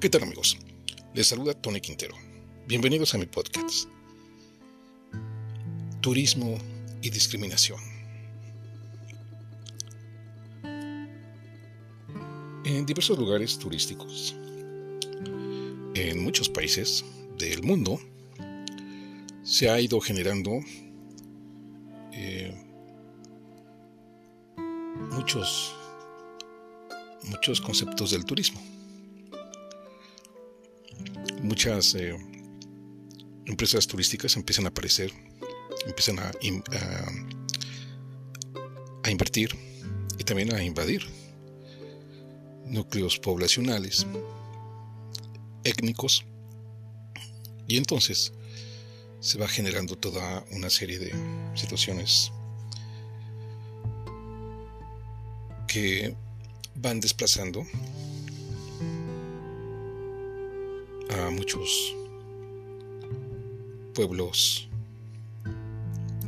¿Qué tal amigos? Les saluda Tony Quintero. Bienvenidos a mi podcast. Turismo y discriminación. En diversos lugares turísticos, en muchos países del mundo, se ha ido generando eh, muchos, muchos conceptos del turismo. Muchas eh, empresas turísticas empiezan a aparecer, empiezan a, a invertir y también a invadir núcleos poblacionales, étnicos, y entonces se va generando toda una serie de situaciones que van desplazando a muchos pueblos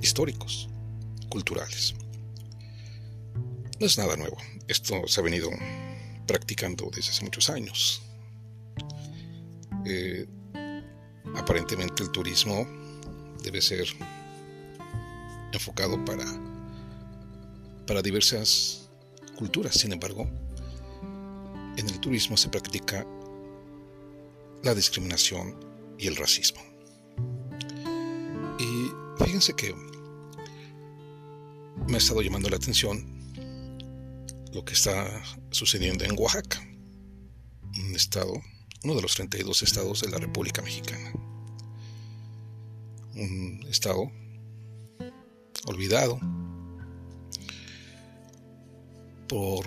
históricos, culturales. No es nada nuevo, esto se ha venido practicando desde hace muchos años. Eh, aparentemente el turismo debe ser enfocado para, para diversas culturas. Sin embargo, en el turismo se practica la discriminación y el racismo. Y fíjense que me ha estado llamando la atención lo que está sucediendo en Oaxaca, un estado, uno de los 32 estados de la República Mexicana un estado olvidado por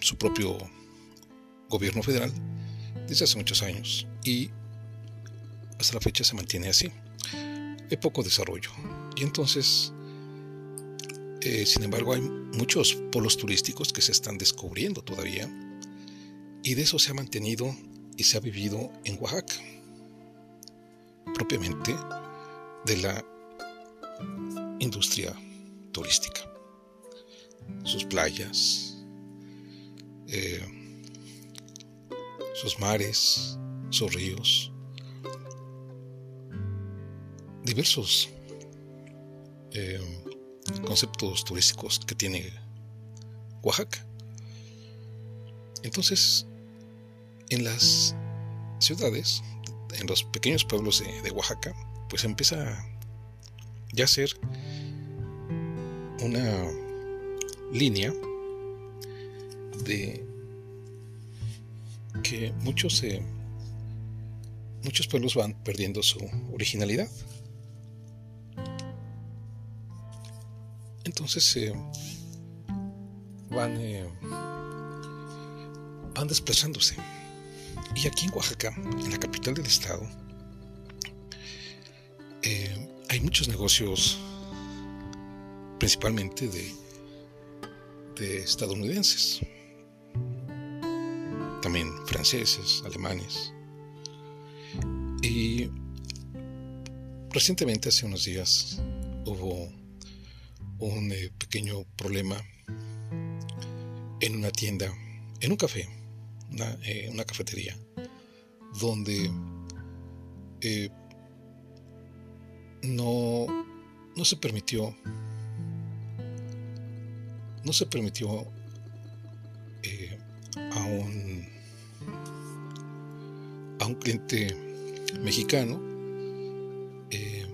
su propio gobierno federal desde hace muchos años y hasta la fecha se mantiene así. Hay poco desarrollo y entonces, eh, sin embargo, hay muchos polos turísticos que se están descubriendo todavía y de eso se ha mantenido y se ha vivido en Oaxaca. Propiamente de la industria turística. Sus playas, eh, sus mares, sus ríos, diversos eh, conceptos turísticos que tiene Oaxaca. Entonces, en las ciudades, en los pequeños pueblos de Oaxaca, pues empieza ya a ser una línea de que muchos eh, muchos pueblos van perdiendo su originalidad. Entonces eh, van eh, van desplazándose. Y aquí en Oaxaca en la capital del estado eh, hay muchos negocios, principalmente de, de estadounidenses, también franceses, alemanes. Y recientemente, hace unos días, hubo un eh, pequeño problema en una tienda, en un café, una, eh, una cafetería, donde no, no se permitió, no se permitió eh, a un a un cliente mexicano eh,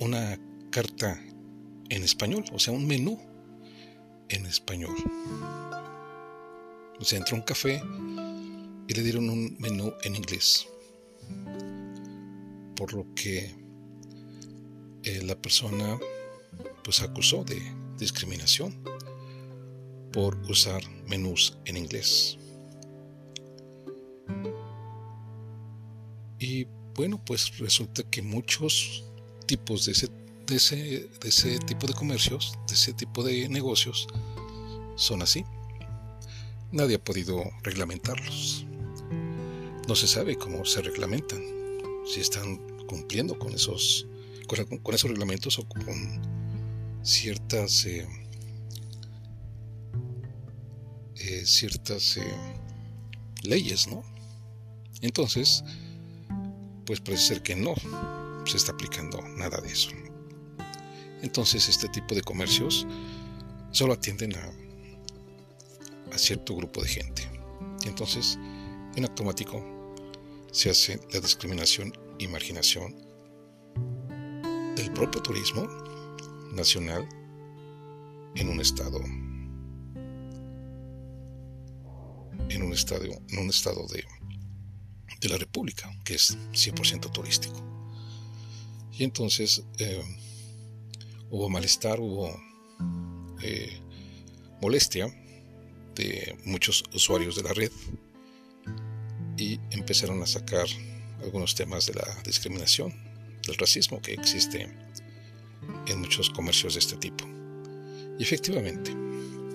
una carta en español, o sea, un menú en español. O sea, entró a un café y le dieron un menú en inglés por lo que eh, la persona pues acusó de discriminación por usar menús en inglés. Y bueno, pues resulta que muchos tipos de ese, de ese, de ese tipo de comercios, de ese tipo de negocios, son así. Nadie ha podido reglamentarlos. No se sabe cómo se reglamentan si están cumpliendo con esos, con, esos reglamentos o con ciertas, eh, eh, ciertas eh, leyes, ¿no? Entonces, pues parece ser que no se está aplicando nada de eso. Entonces, este tipo de comercios solo atienden a, a cierto grupo de gente. Y entonces, en automático, se hace la discriminación y marginación del propio turismo nacional en un estado en un estado en un estado de, de la república que es 100% turístico y entonces eh, hubo malestar hubo eh, molestia de muchos usuarios de la red y empezaron a sacar algunos temas de la discriminación del racismo que existe en muchos comercios de este tipo. Y efectivamente,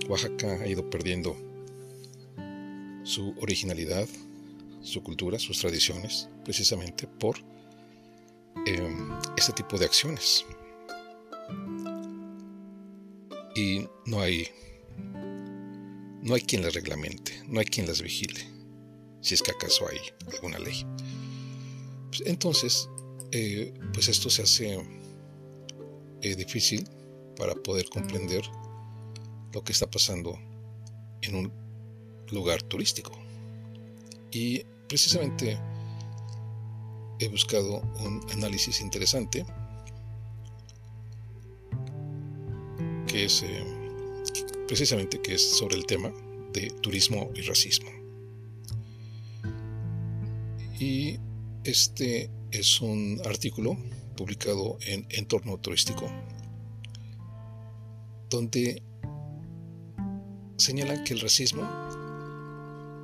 Oaxaca ha ido perdiendo su originalidad, su cultura, sus tradiciones, precisamente por eh, este tipo de acciones. Y no hay, no hay quien las reglamente, no hay quien las vigile, si es que acaso hay alguna ley. Pues entonces, eh, pues esto se hace eh, difícil para poder comprender lo que está pasando en un lugar turístico. Y precisamente he buscado un análisis interesante que es eh, precisamente que es sobre el tema de turismo y racismo. Y este es un artículo publicado en Entorno Turístico, donde señalan que el racismo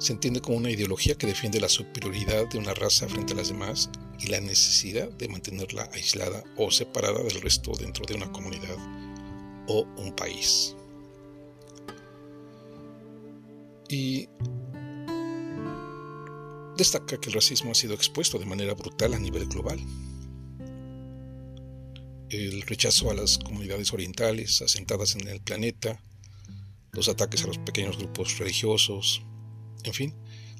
se entiende como una ideología que defiende la superioridad de una raza frente a las demás y la necesidad de mantenerla aislada o separada del resto dentro de una comunidad o un país. Y destaca que el racismo ha sido expuesto de manera brutal a nivel global el rechazo a las comunidades orientales asentadas en el planeta, los ataques a los pequeños grupos religiosos, en fin,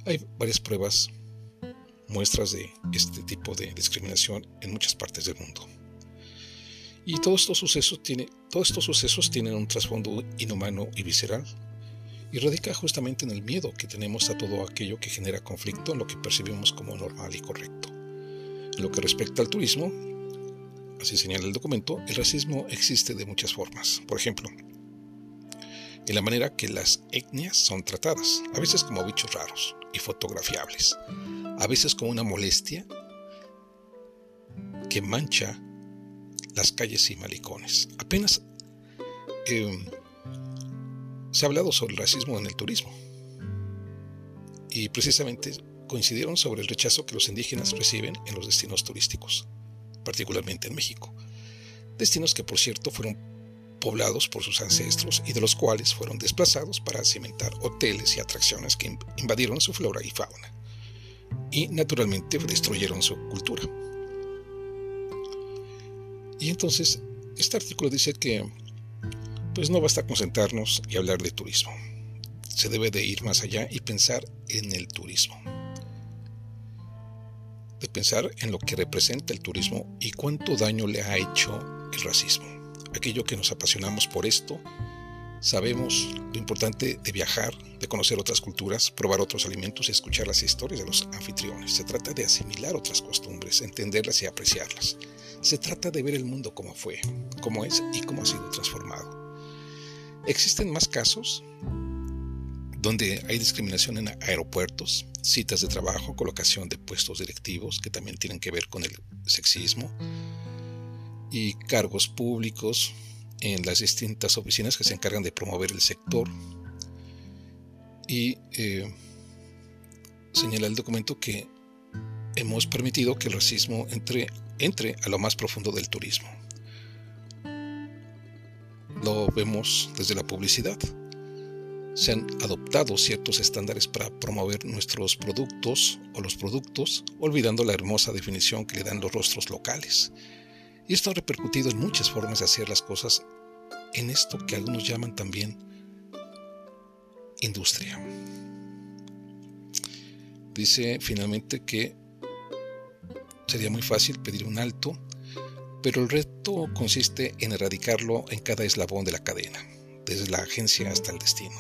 hay varias pruebas, muestras de este tipo de discriminación en muchas partes del mundo. Y todos estos sucesos, tienen un trasfondo inhumano y visceral, y radica justamente en el miedo que tenemos a todo aquello que genera conflicto en lo que percibimos como normal y correcto. En lo que respecta al turismo, así señala el documento, el racismo existe de muchas formas. Por ejemplo, en la manera que las etnias son tratadas, a veces como bichos raros y fotografiables, a veces como una molestia que mancha las calles y malicones. Apenas em, se ha hablado sobre el racismo en el turismo y precisamente coincidieron sobre el rechazo que los indígenas reciben en los destinos turísticos particularmente en México. Destinos que, por cierto, fueron poblados por sus ancestros y de los cuales fueron desplazados para cimentar hoteles y atracciones que invadieron su flora y fauna y naturalmente destruyeron su cultura. Y entonces, este artículo dice que pues no basta concentrarnos y hablar de turismo. Se debe de ir más allá y pensar en el turismo de pensar en lo que representa el turismo y cuánto daño le ha hecho el racismo. Aquello que nos apasionamos por esto, sabemos lo importante de viajar, de conocer otras culturas, probar otros alimentos y escuchar las historias de los anfitriones. Se trata de asimilar otras costumbres, entenderlas y apreciarlas. Se trata de ver el mundo como fue, cómo es y cómo ha sido transformado. Existen más casos donde hay discriminación en aeropuertos, citas de trabajo, colocación de puestos directivos que también tienen que ver con el sexismo y cargos públicos en las distintas oficinas que se encargan de promover el sector. Y eh, señala el documento que hemos permitido que el racismo entre, entre a lo más profundo del turismo. Lo vemos desde la publicidad se han adoptado ciertos estándares para promover nuestros productos o los productos, olvidando la hermosa definición que le dan los rostros locales. Y esto ha repercutido en muchas formas de hacer las cosas en esto que algunos llaman también industria. Dice finalmente que sería muy fácil pedir un alto, pero el reto consiste en erradicarlo en cada eslabón de la cadena, desde la agencia hasta el destino.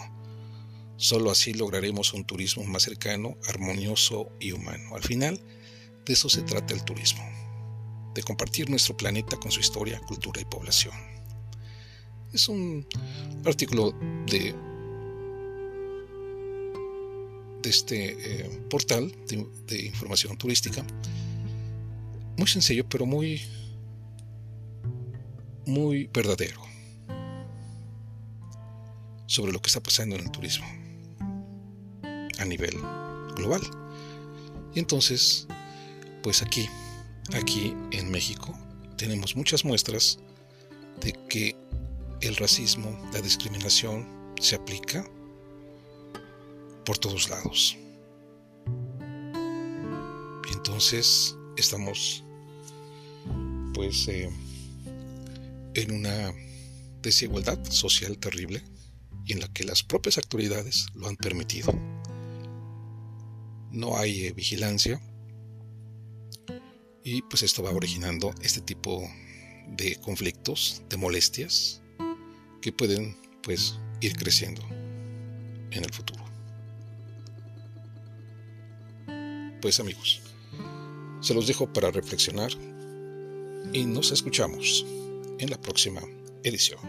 Solo así lograremos un turismo más cercano, armonioso y humano. Al final, de eso se trata el turismo, de compartir nuestro planeta con su historia, cultura y población. Es un artículo de, de este eh, portal de, información turística, muy sencillo, pero muy, muy verdadero sobre lo que está pasando en el turismo a nivel global. Y entonces pues aquí, aquí México, tenemos muchas muestras de que el racismo, la discriminación se aplica por todos lados. Y entonces estamos pues eh, en una desigualdad social terrible y en la que las propias autoridades lo han permitido. No hay eh, vigilancia, y pues esto va originando este tipo de conflictos, de molestias, que pueden pues ir creciendo en el futuro. Pues amigos, se los dejo para reflexionar y nos escuchamos en la próxima edición.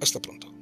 Hasta pronto.